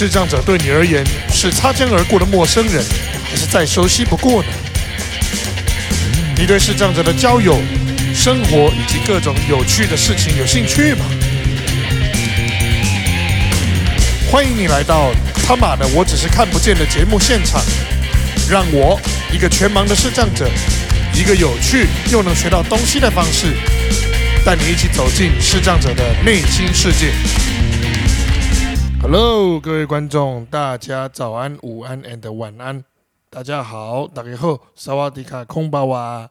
视障者对你而言是擦肩而过的陌生人，还是再熟悉不过呢？你对视障者的交友、生活以及各种有趣的事情有兴趣吗？欢迎你来到他妈的我只是看不见的节目现场，让我一个全盲的视障者，一个有趣又能学到东西的方式，带你一起走进视障者的内心世界。Hello，各位观众，大家早安、午安 and 晚安。大家好，大家好，萨瓦迪卡空巴瓦。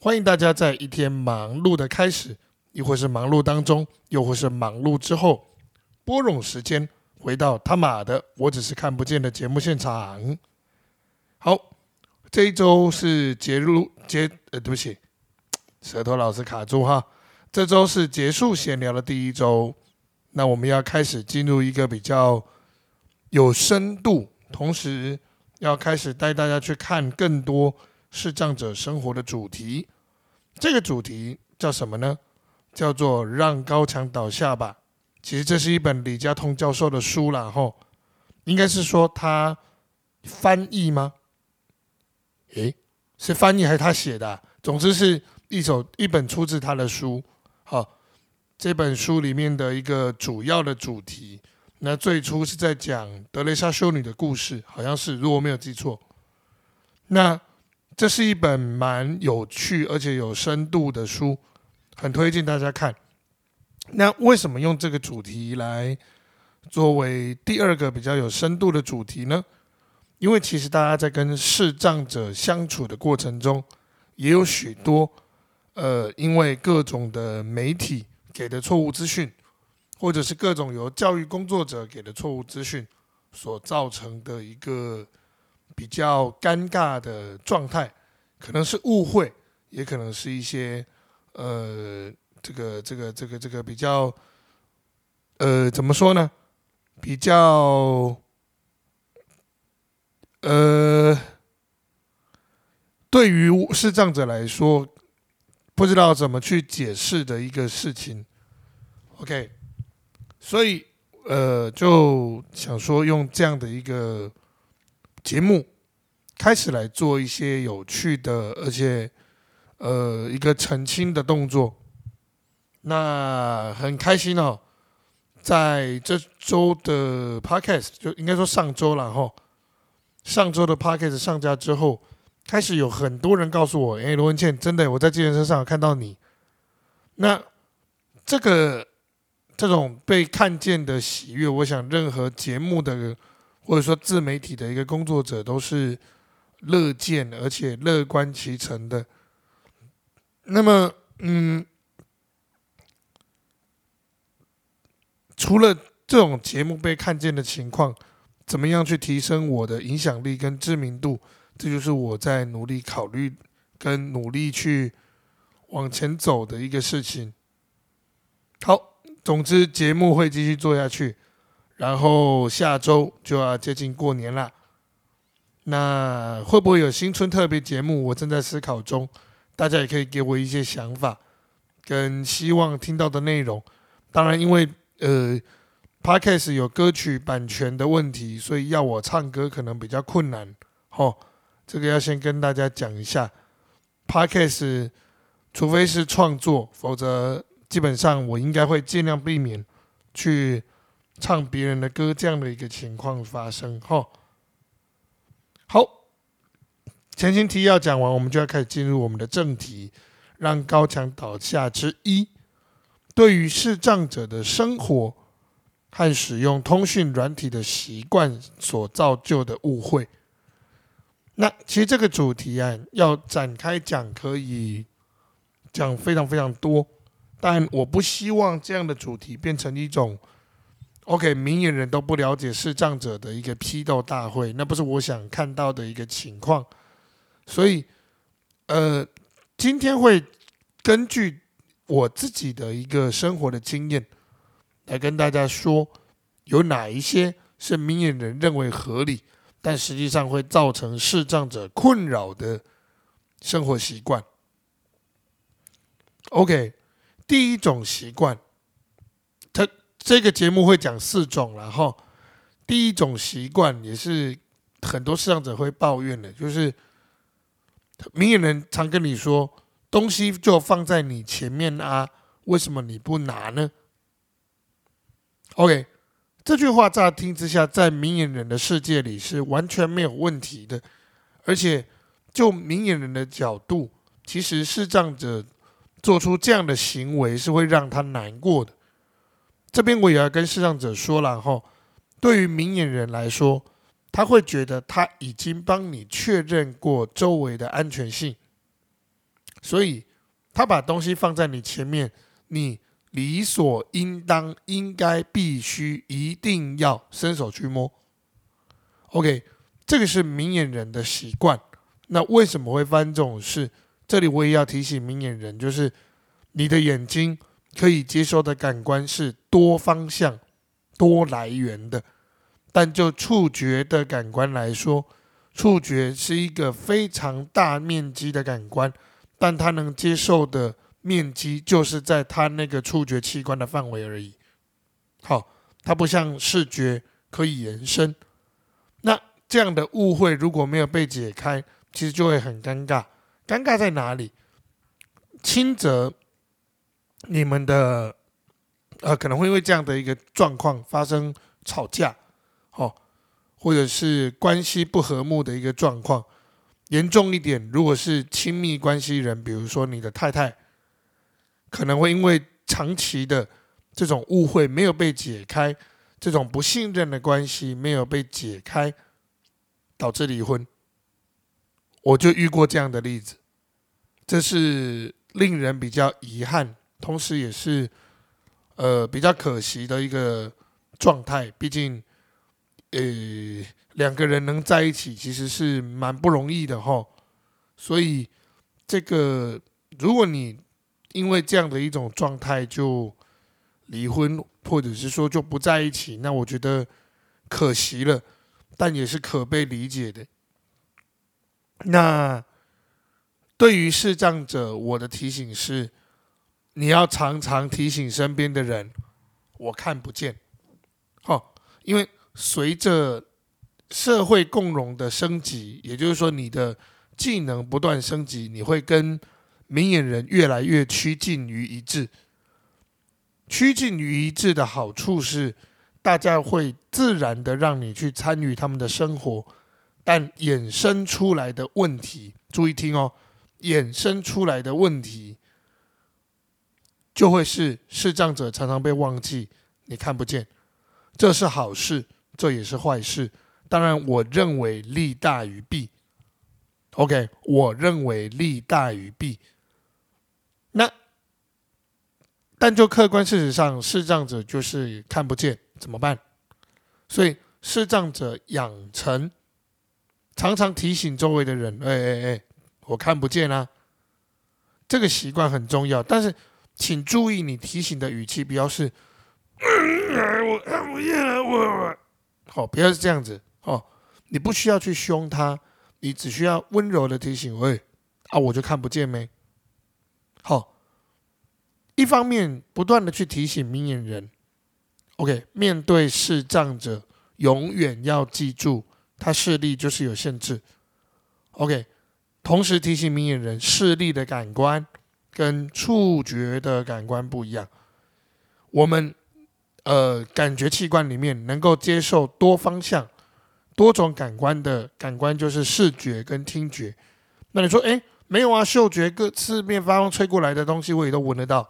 欢迎大家在一天忙碌的开始，亦或是忙碌当中，又或是忙碌之后，拨冗时间回到他妈的我只是看不见的节目现场。好，这一周是结束结呃，对不起，舌头老是卡住哈。这周是结束闲聊的第一周。那我们要开始进入一个比较有深度，同时要开始带大家去看更多视障者生活的主题。这个主题叫什么呢？叫做“让高墙倒下吧”。其实这是一本李嘉通教授的书啦，吼，应该是说他翻译吗？诶，是翻译还是他写的？总之是一首一本出自他的书，这本书里面的一个主要的主题，那最初是在讲德雷莎修女的故事，好像是如果我没有记错。那这是一本蛮有趣而且有深度的书，很推荐大家看。那为什么用这个主题来作为第二个比较有深度的主题呢？因为其实大家在跟视障者相处的过程中，也有许多呃，因为各种的媒体。给的错误资讯，或者是各种由教育工作者给的错误资讯所造成的一个比较尴尬的状态，可能是误会，也可能是一些呃，这个这个这个这个比较呃，怎么说呢？比较呃，对于视障者来说。不知道怎么去解释的一个事情，OK，所以呃就想说用这样的一个节目开始来做一些有趣的，而且呃一个澄清的动作。那很开心哦，在这周的 Podcast 就应该说上周了哈，上周的 Podcast 上架之后。开始有很多人告诉我：“哎，罗文倩，真的，我在自行车上看到你。”那这个这种被看见的喜悦，我想任何节目的或者说自媒体的一个工作者都是乐见而且乐观其成的。那么，嗯，除了这种节目被看见的情况，怎么样去提升我的影响力跟知名度？这就是我在努力考虑跟努力去往前走的一个事情。好，总之节目会继续做下去，然后下周就要接近过年了。那会不会有新春特别节目？我正在思考中，大家也可以给我一些想法跟希望听到的内容。当然，因为呃，Podcast 有歌曲版权的问题，所以要我唱歌可能比较困难。哦。这个要先跟大家讲一下，Podcast，除非是创作，否则基本上我应该会尽量避免去唱别人的歌这样的一个情况发生。哈，好，前情提要讲完，我们就要开始进入我们的正题，让高墙倒下之一，对于视障者的生活和使用通讯软体的习惯所造就的误会。那其实这个主题啊，要展开讲可以讲非常非常多，但我不希望这样的主题变成一种 OK 明眼人都不了解视障者的一个批斗大会，那不是我想看到的一个情况。所以，呃，今天会根据我自己的一个生活的经验来跟大家说，有哪一些是明眼人认为合理。但实际上会造成视障者困扰的生活习惯。OK，第一种习惯，它这个节目会讲四种，然后第一种习惯也是很多视障者会抱怨的，就是明眼人常跟你说，东西就放在你前面啊，为什么你不拿呢？OK，这句话乍听之下，在明眼人的世界里是完全没有问题的，而且就明眼人的角度，其实视障者做出这样的行为是会让他难过的。这边我也要跟视障者说了哈。对于明眼人来说，他会觉得他已经帮你确认过周围的安全性，所以他把东西放在你前面，你理所应当、应该、必须、一定要伸手去摸。OK，这个是明眼人的习惯。那为什么会发生这种事？这里我也要提醒明眼人，就是你的眼睛可以接收的感官是多方向。多来源的，但就触觉的感官来说，触觉是一个非常大面积的感官，但它能接受的面积就是在它那个触觉器官的范围而已。好，它不像视觉可以延伸。那这样的误会如果没有被解开，其实就会很尴尬。尴尬在哪里？轻则你们的。呃，可能会因为这样的一个状况发生吵架，哦，或者是关系不和睦的一个状况。严重一点，如果是亲密关系人，比如说你的太太，可能会因为长期的这种误会没有被解开，这种不信任的关系没有被解开，导致离婚。我就遇过这样的例子，这是令人比较遗憾，同时也是。呃，比较可惜的一个状态，毕竟，呃，两个人能在一起其实是蛮不容易的哈。所以，这个如果你因为这样的一种状态就离婚，或者是说就不在一起，那我觉得可惜了，但也是可被理解的。那对于视障者，我的提醒是。你要常常提醒身边的人，我看不见，好，因为随着社会共荣的升级，也就是说你的技能不断升级，你会跟明眼人越来越趋近于一致。趋近于一致的好处是，大家会自然的让你去参与他们的生活，但衍生出来的问题，注意听哦，衍生出来的问题。就会是视障者常常被忘记，你看不见，这是好事，这也是坏事。当然，我认为利大于弊。OK，我认为利大于弊。那，但就客观事实上，视障者就是看不见，怎么办？所以，视障者养成常常提醒周围的人：“哎哎哎，我看不见啊。”这个习惯很重要，但是。请注意，你提醒的语气不要是“我看不见了，我”，好，不要是这样子，哦，你不需要去凶他，你只需要温柔的提醒，喂，啊，我就看不见没？好，一方面不断的去提醒明眼人，OK，面对视障者，永远要记住，他视力就是有限制，OK，同时提醒明眼人视力的感官。跟触觉的感官不一样，我们呃感觉器官里面能够接受多方向、多种感官的感官就是视觉跟听觉。那你说，哎，没有啊？嗅觉各四面八方吹过来的东西，我也都闻得到。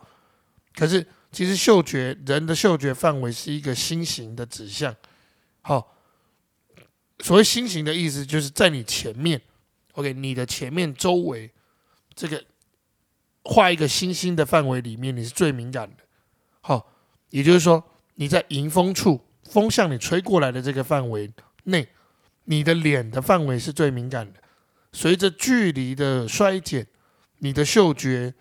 可是其实嗅觉人的嗅觉范围是一个心形的指向。好，所谓心形的意思就是在你前面，OK，你的前面周围这个。画一个星星的范围里面，你是最敏感的。好，也就是说，你在迎风处，风向你吹过来的这个范围内，你的脸的范围是最敏感的。随着距离的衰减，你的嗅觉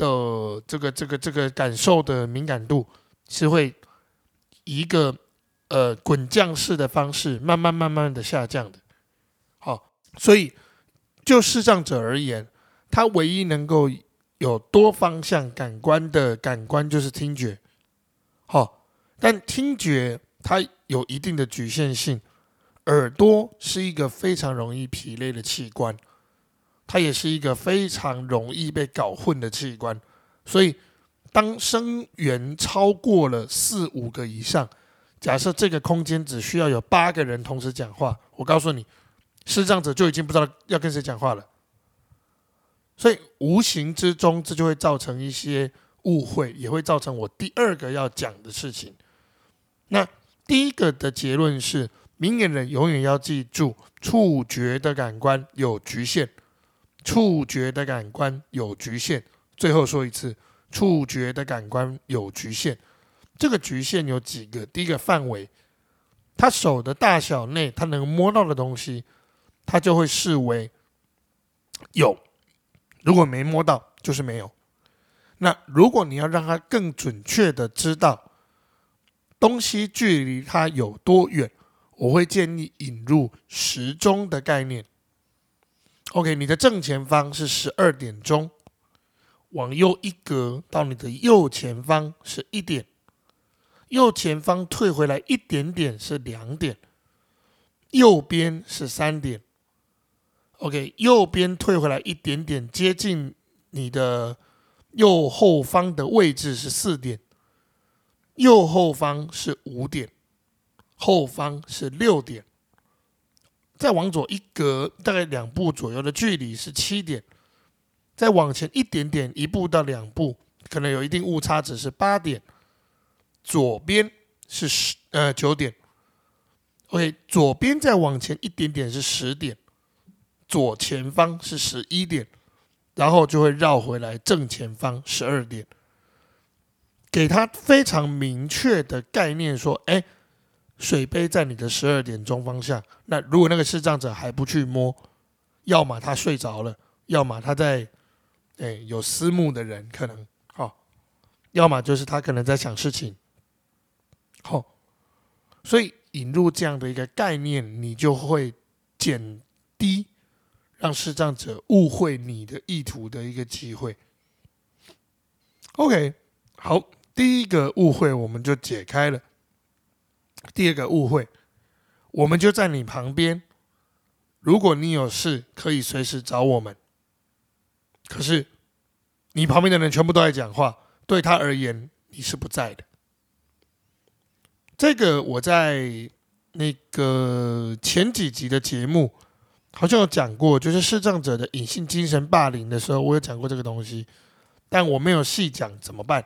的这个这个这个感受的敏感度是会一个呃滚降式的方式，慢慢慢慢的下降的。好，所以就视障者而言。他唯一能够有多方向感官的感官就是听觉，好，但听觉它有一定的局限性。耳朵是一个非常容易疲累的器官，它也是一个非常容易被搞混的器官。所以，当声源超过了四五个以上，假设这个空间只需要有八个人同时讲话，我告诉你，视障者就已经不知道要跟谁讲话了。所以，无形之中，这就会造成一些误会，也会造成我第二个要讲的事情。那第一个的结论是。明眼人永远要记住，触觉的感官有局限，触觉的感官有局限。最后说一次，触觉的感官有局限。这个局限有几个？第一个范围，他手的大小内，他能摸到的东西，他就会视为有；如果没摸到，就是没有。那如果你要让他更准确的知道东西距离他有多远。我会建议引入时钟的概念。OK，你的正前方是十二点钟，往右一格到你的右前方是一点，右前方退回来一点点是两点，右边是三点。OK，右边退回来一点点，接近你的右后方的位置是四点，右后方是五点。后方是六点，再往左一格，大概两步左右的距离是七点，再往前一点点，一步到两步，可能有一定误差值是八点，左边是十呃九点，OK，左边再往前一点点是十点，左前方是十一点，然后就会绕回来正前方十二点，给他非常明确的概念说，哎。水杯在你的十二点钟方向。那如果那个视障者还不去摸，要么他睡着了，要么他在，哎，有私慕的人可能，好，要么就是他可能在想事情，好，所以引入这样的一个概念，你就会减低让视障者误会你的意图的一个机会。OK，好，第一个误会我们就解开了。第二个误会，我们就在你旁边。如果你有事，可以随时找我们。可是，你旁边的人全部都在讲话，对他而言，你是不在的。这个我在那个前几集的节目好像有讲过，就是视障者的隐性精神霸凌的时候，我有讲过这个东西，但我没有细讲怎么办。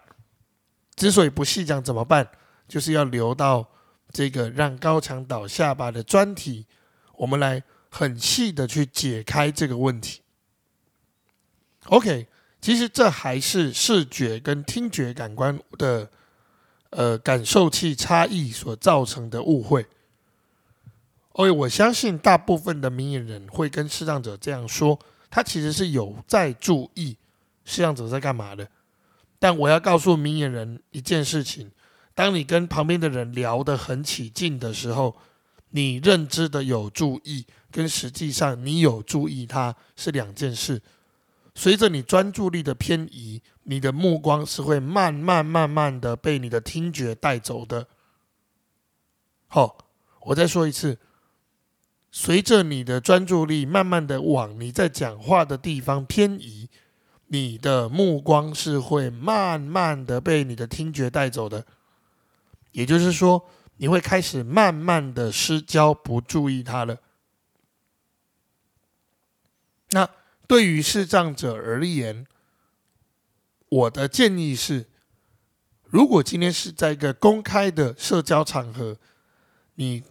之所以不细讲怎么办，就是要留到。这个让高墙倒下巴的专题，我们来很细的去解开这个问题。OK，其实这还是视觉跟听觉感官的呃感受器差异所造成的误会。OK，我相信大部分的明眼人会跟视障者这样说，他其实是有在注意视障者在干嘛的。但我要告诉明眼人一件事情。当你跟旁边的人聊得很起劲的时候，你认知的有注意，跟实际上你有注意他是两件事。随着你专注力的偏移，你的目光是会慢慢慢慢的被你的听觉带走的。好，我再说一次，随着你的专注力慢慢的往你在讲话的地方偏移，你的目光是会慢慢的被你的听觉带走的。也就是说，你会开始慢慢的失焦，不注意它了。那对于视障者而言，我的建议是：如果今天是在一个公开的社交场合，你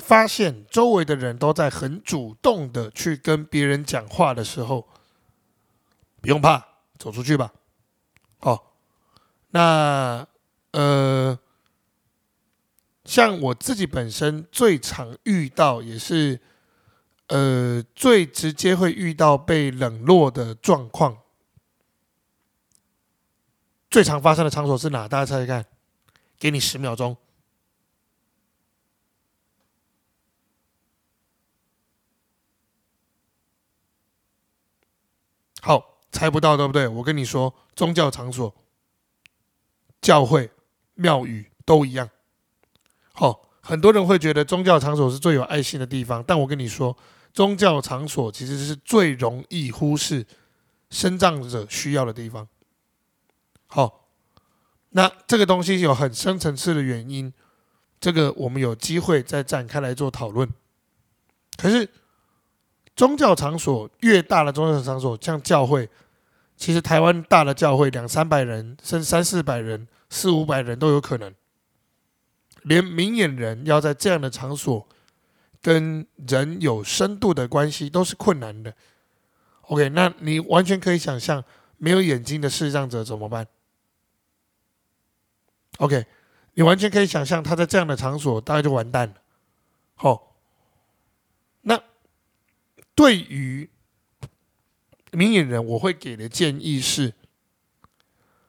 发现周围的人都在很主动的去跟别人讲话的时候，不用怕，走出去吧。好，那呃。像我自己本身最常遇到，也是呃最直接会遇到被冷落的状况。最常发生的场所是哪？大家猜猜看，给你十秒钟。好，猜不到对不对？我跟你说，宗教场所、教会、庙宇都一样。好，很多人会觉得宗教场所是最有爱心的地方，但我跟你说，宗教场所其实是最容易忽视生长者需要的地方。好，那这个东西有很深层次的原因，这个我们有机会再展开来做讨论。可是，宗教场所越大的宗教场所，像教会，其实台湾大的教会两三百人，甚至三四百人、四五百人都有可能。连明眼人要在这样的场所跟人有深度的关系都是困难的。OK，那你完全可以想象，没有眼睛的视障者怎么办？OK，你完全可以想象，他在这样的场所大概就完蛋了。好，那对于明眼人，我会给的建议是，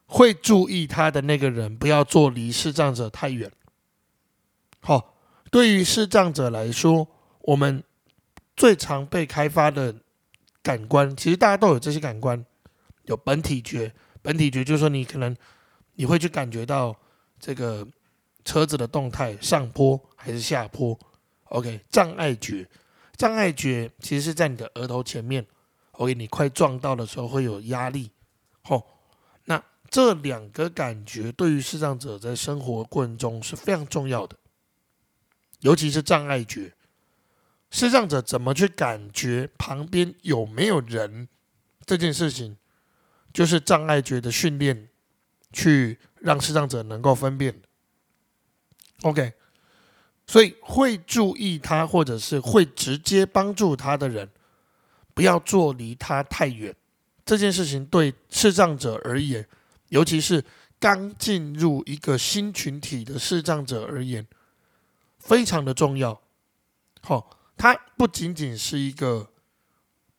会注意他的那个人，不要坐离视障者太远。好，对于视障者来说，我们最常被开发的感官，其实大家都有这些感官，有本体觉。本体觉就是说，你可能你会去感觉到这个车子的动态，上坡还是下坡。OK，障碍觉，障碍觉其实是在你的额头前面。OK，你快撞到的时候会有压力。好，那这两个感觉对于视障者在生活过程中是非常重要的。尤其是障碍觉，视障者怎么去感觉旁边有没有人这件事情，就是障碍觉的训练，去让视障者能够分辨。OK，所以会注意他或者是会直接帮助他的人，不要坐离他太远。这件事情对视障者而言，尤其是刚进入一个新群体的视障者而言。非常的重要，好，它不仅仅是一个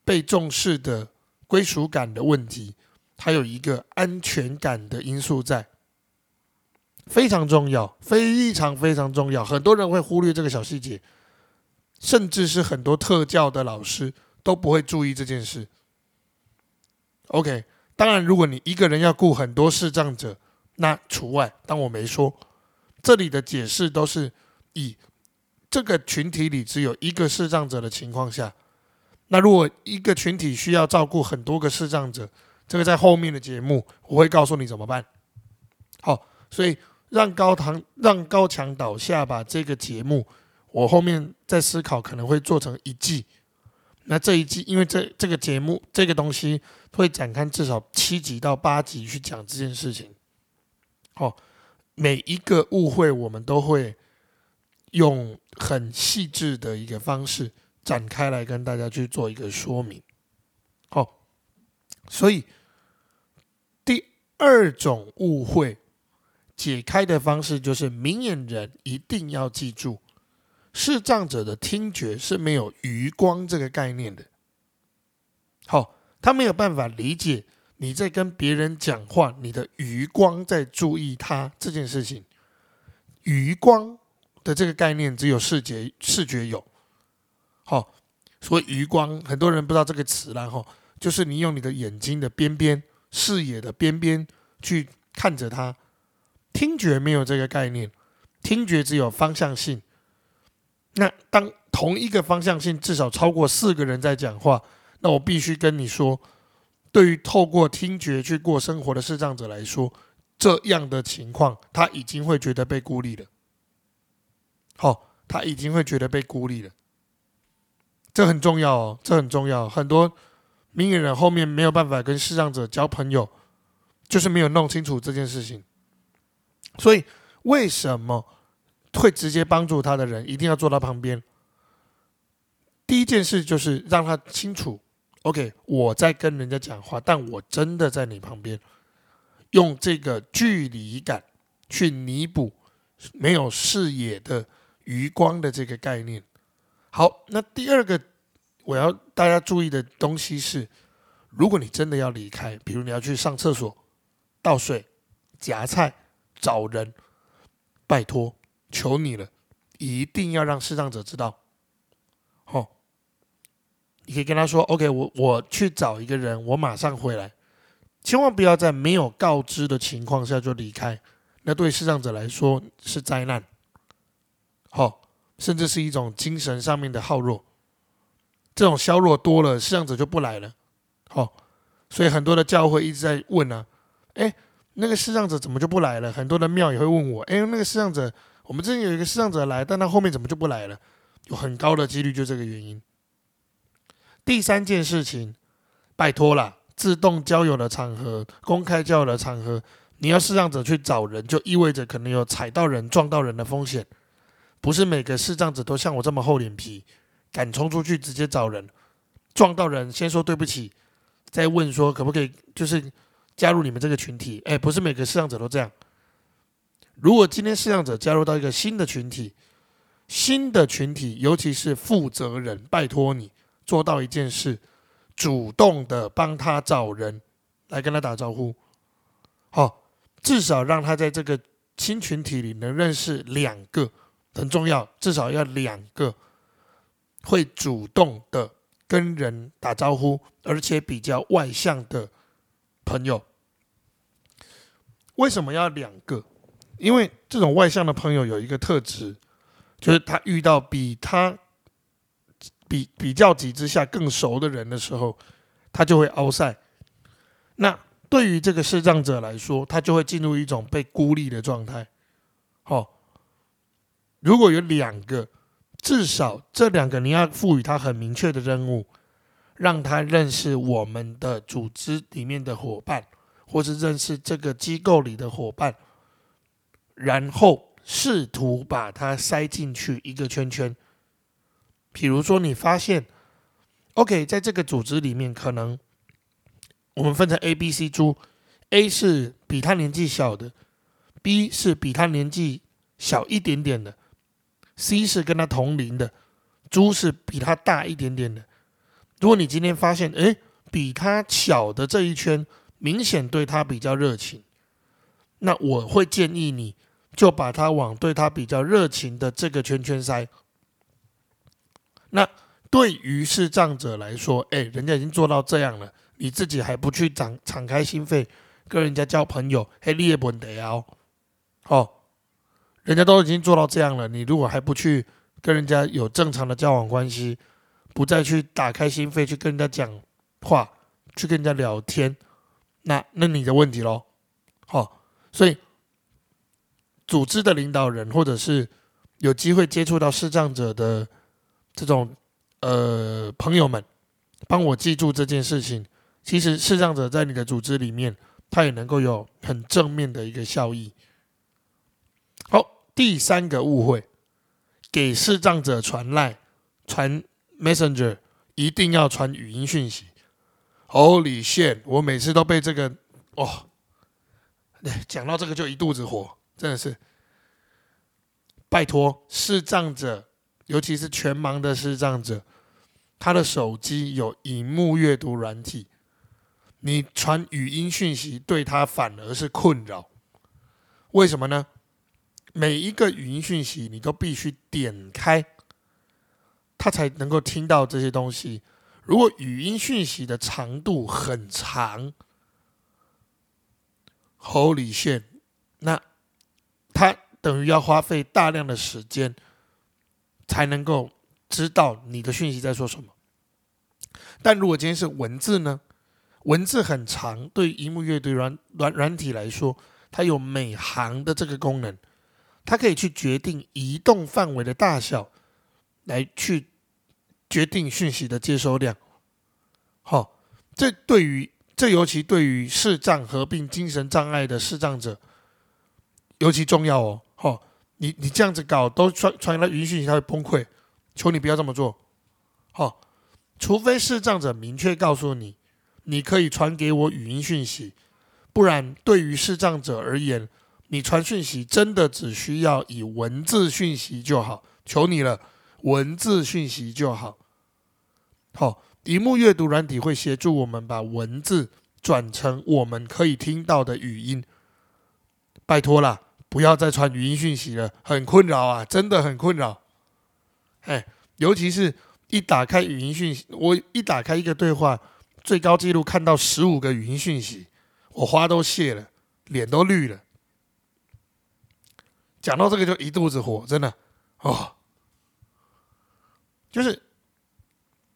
被重视的归属感的问题，它有一个安全感的因素在，非常重要，非常非常重要。很多人会忽略这个小细节，甚至是很多特教的老师都不会注意这件事。OK，当然，如果你一个人要顾很多视障者，那除外，当我没说，这里的解释都是。以这个群体里只有一个视障者的情况下，那如果一个群体需要照顾很多个视障者，这个在后面的节目我会告诉你怎么办。好，所以让高堂让高墙倒下吧。这个节目我后面在思考可能会做成一季。那这一季因为这这个节目这个东西会展开至少七集到八集去讲这件事情。好，每一个误会我们都会。用很细致的一个方式展开来跟大家去做一个说明，好，所以第二种误会解开的方式就是明眼人一定要记住，视障者的听觉是没有余光这个概念的，好，他没有办法理解你在跟别人讲话，你的余光在注意他这件事情，余光。的这个概念只有视觉视觉有，好，所以余光很多人不知道这个词然后就是你用你的眼睛的边边视野的边边去看着它，听觉没有这个概念，听觉只有方向性。那当同一个方向性至少超过四个人在讲话，那我必须跟你说，对于透过听觉去过生活的视障者来说，这样的情况他已经会觉得被孤立了。哦，他已经会觉得被孤立了，这很重要哦，这很重要。很多明眼人后面没有办法跟视障者交朋友，就是没有弄清楚这件事情。所以，为什么会直接帮助他的人一定要坐到旁边？第一件事就是让他清楚，OK，我在跟人家讲话，但我真的在你旁边，用这个距离感去弥补没有视野的。余光的这个概念，好，那第二个我要大家注意的东西是，如果你真的要离开，比如你要去上厕所、倒水、夹菜、找人，拜托，求你了，一定要让视障者知道。好，你可以跟他说：“OK，我我去找一个人，我马上回来。”千万不要在没有告知的情况下就离开，那对视障者来说是灾难。好，甚至是一种精神上面的耗弱。这种削弱多了，视障者就不来了。好，所以很多的教会一直在问呢，哎，那个视障者怎么就不来了？很多的庙也会问我，哎，那个视障者，我们之前有一个视障者来，但他后面怎么就不来了？有很高的几率就这个原因。第三件事情，拜托了，自动交友的场合、公开交友的场合，你要视障者去找人，就意味着可能有踩到人、撞到人的风险。不是每个视障者都像我这么厚脸皮。敢冲出去直接找人，撞到人先说对不起，再问说可不可以就是加入你们这个群体？哎，不是每个视障者都这样。如果今天视障者加入到一个新的群体，新的群体，尤其是负责人，拜托你做到一件事，主动的帮他找人来跟他打招呼，好，至少让他在这个新群体里能认识两个，很重要，至少要两个。会主动的跟人打招呼，而且比较外向的朋友，为什么要两个？因为这种外向的朋友有一个特质，就是他遇到比他比比较级之下更熟的人的时候，他就会凹赛。那对于这个视障者来说，他就会进入一种被孤立的状态。好，如果有两个。至少这两个你要赋予他很明确的任务，让他认识我们的组织里面的伙伴，或是认识这个机构里的伙伴，然后试图把他塞进去一个圈圈。比如说，你发现，OK，在这个组织里面，可能我们分成 A、B、C 猪，A 是比他年纪小的，B 是比他年纪小一点点的。C 是跟他同龄的，猪是比他大一点点的。如果你今天发现，哎，比他小的这一圈明显对他比较热情，那我会建议你就把他往对他比较热情的这个圈圈塞。那对于视障者来说，哎，人家已经做到这样了，你自己还不去敞敞开心扉跟人家交朋友，嘿，你也不得哦，好。人家都已经做到这样了，你如果还不去跟人家有正常的交往关系，不再去打开心扉去跟人家讲话，去跟人家聊天，那那你的问题喽。好，所以组织的领导人或者是有机会接触到视障者的这种呃朋友们，帮我记住这件事情。其实视障者在你的组织里面，他也能够有很正面的一个效益。第三个误会，给视障者传赖、传 Messenger，一定要传语音讯息。Holy shit！我每次都被这个哦，讲到这个就一肚子火，真的是。拜托，视障者，尤其是全盲的视障者，他的手机有荧幕阅读软体，你传语音讯息对他反而是困扰。为什么呢？每一个语音讯息，你都必须点开，他才能够听到这些东西。如果语音讯息的长度很长，Holy shit！那他等于要花费大量的时间，才能够知道你的讯息在说什么。但如果今天是文字呢？文字很长，对荧幕阅读软软软体来说，它有每行的这个功能。它可以去决定移动范围的大小，来去决定讯息的接收量。好，这对于这尤其对于视障合并精神障碍的视障者尤其重要哦。好，你你这样子搞都传传来语音讯息，他会崩溃。求你不要这么做。好，除非视障者明确告诉你，你可以传给我语音讯息，不然对于视障者而言。你传讯息真的只需要以文字讯息就好，求你了，文字讯息就好。好，荧幕阅读软体会协助我们把文字转成我们可以听到的语音。拜托啦，不要再传语音讯息了，很困扰啊，真的很困扰。哎，尤其是一打开语音讯息，我一打开一个对话，最高纪录看到十五个语音讯息，我花都谢了，脸都绿了。讲到这个就一肚子火，真的哦，就是，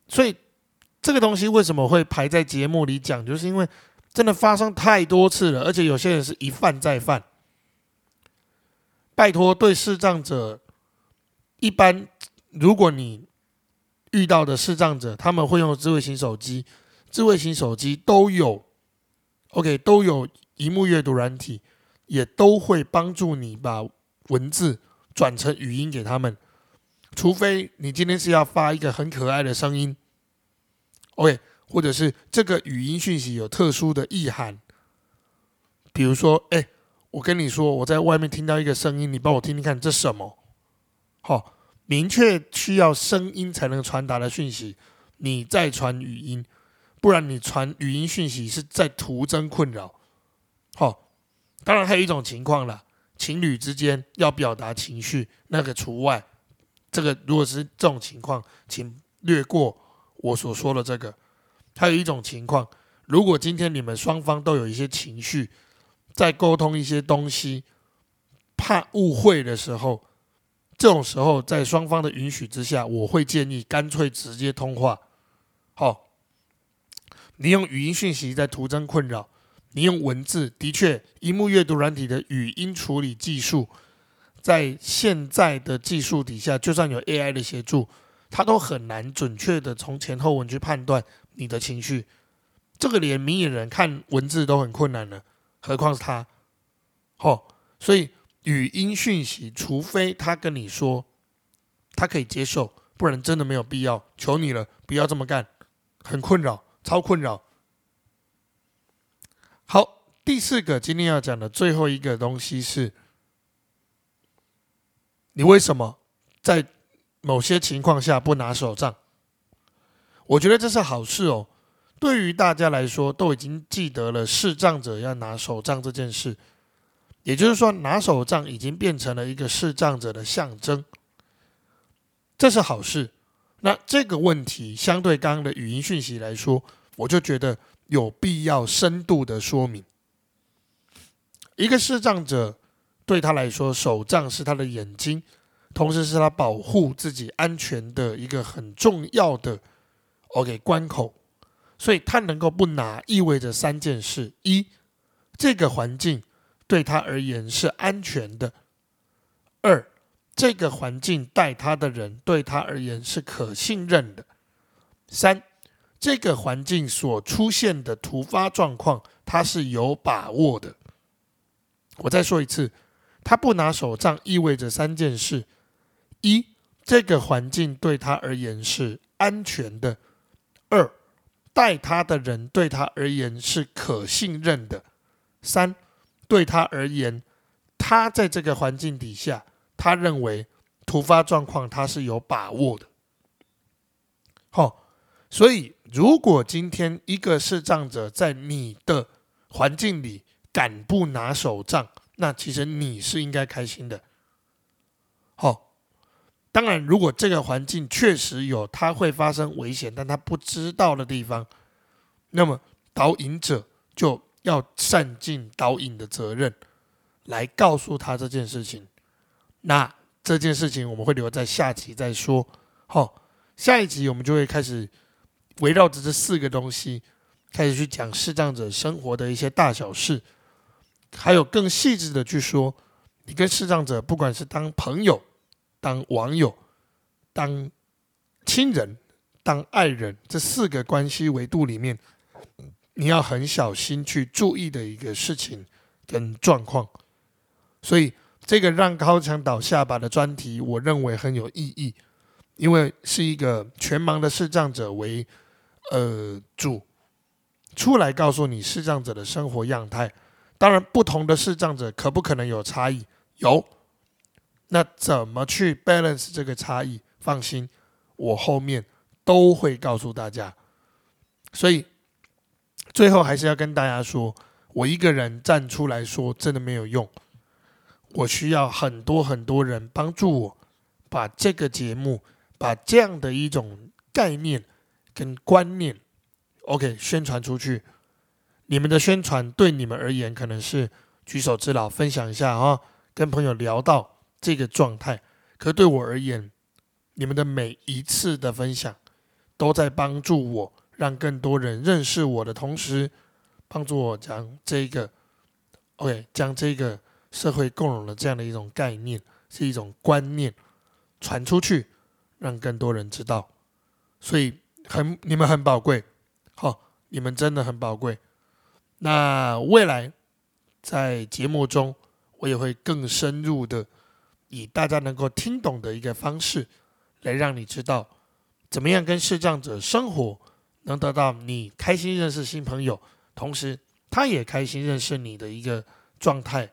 所以这个东西为什么会排在节目里讲，就是因为真的发生太多次了，而且有些人是一犯再犯。拜托，对视障者，一般如果你遇到的视障者，他们会用智慧型手机，智慧型手机都有，OK，都有荧幕阅读软体，也都会帮助你把文字转成语音给他们。除非你今天是要发一个很可爱的声音，OK，或者是这个语音讯息有特殊的意涵，比如说，哎。我跟你说，我在外面听到一个声音，你帮我听听看，这什么？好，明确需要声音才能传达的讯息，你再传语音，不然你传语音讯息是在徒增困扰。好，当然还有一种情况了，情侣之间要表达情绪，那个除外。这个如果是这种情况，请略过我所说的这个。还有一种情况，如果今天你们双方都有一些情绪。在沟通一些东西，怕误会的时候，这种时候在双方的允许之下，我会建议干脆直接通话。好，你用语音讯息在徒增困扰，你用文字的确，荧幕阅读软体的语音处理技术，在现在的技术底下，就算有 AI 的协助，它都很难准确的从前后文去判断你的情绪。这个连明眼人看文字都很困难了。何况是他，好，所以语音讯息，除非他跟你说他可以接受，不然真的没有必要。求你了，不要这么干，很困扰，超困扰。第四个今天要讲的最后一个东西是，你为什么在某些情况下不拿手杖？我觉得这是好事哦。对于大家来说，都已经记得了视障者要拿手杖这件事，也就是说，拿手杖已经变成了一个视障者的象征，这是好事。那这个问题相对刚刚的语音讯息来说，我就觉得有必要深度的说明。一个视障者对他来说，手杖是他的眼睛，同时是他保护自己安全的一个很重要的 OK 关口。所以他能够不拿，意味着三件事：一，这个环境对他而言是安全的；二，这个环境带他的人对他而言是可信任的；三，这个环境所出现的突发状况，他是有把握的。我再说一次，他不拿手杖，意味着三件事：一，这个环境对他而言是安全的；二，带他的人对他而言是可信任的。三，对他而言，他在这个环境底下，他认为突发状况他是有把握的。好，所以如果今天一个视障者在你的环境里敢不拿手杖，那其实你是应该开心的。好。当然，如果这个环境确实有它会发生危险，但他不知道的地方，那么导引者就要善尽导引的责任，来告诉他这件事情。那这件事情我们会留在下集再说。好，下一集我们就会开始围绕着这四个东西，开始去讲视障者生活的一些大小事，还有更细致的去说，你跟视障者不管是当朋友。当网友、当亲人、当爱人，这四个关系维度里面，你要很小心去注意的一个事情跟状况。所以，这个让高墙倒下巴的专题，我认为很有意义，因为是一个全盲的视障者为呃主出来告诉你视障者的生活样态。当然，不同的视障者可不可能有差异？有。那怎么去 balance 这个差异？放心，我后面都会告诉大家。所以最后还是要跟大家说，我一个人站出来说真的没有用，我需要很多很多人帮助我，把这个节目，把这样的一种概念跟观念，OK 宣传出去。你们的宣传对你们而言可能是举手之劳，分享一下啊，跟朋友聊到。这个状态，可对我而言，你们的每一次的分享，都在帮助我，让更多人认识我的同时，帮助我将这个，OK，将这个社会共荣的这样的一种概念，是一种观念传出去，让更多人知道。所以很你们很宝贵，好，你们真的很宝贵。那未来在节目中，我也会更深入的，以大家能够听懂的一个方式，来让你知道怎么样跟视障者生活，能得到你开心认识新朋友，同时他也开心认识你的一个状态。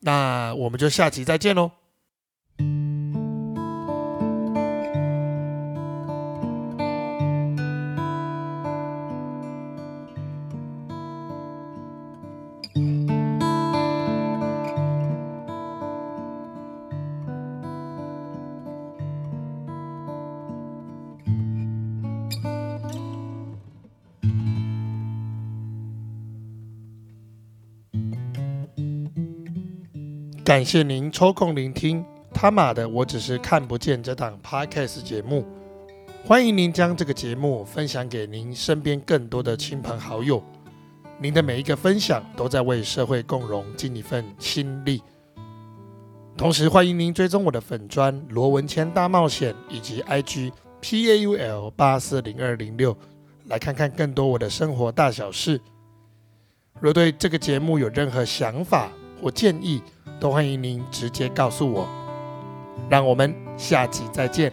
那我们就下集再见喽。感谢您抽空聆听他妈的，我只是看不见这档 podcast 节目。欢迎您将这个节目分享给您身边更多的亲朋好友。您的每一个分享都在为社会共荣尽一份心力。同时，欢迎您追踪我的粉砖罗文谦大冒险以及 IG PAUL 八四零二零六，来看看更多我的生活大小事。若对这个节目有任何想法或建议，都欢迎您直接告诉我，让我们下集再见。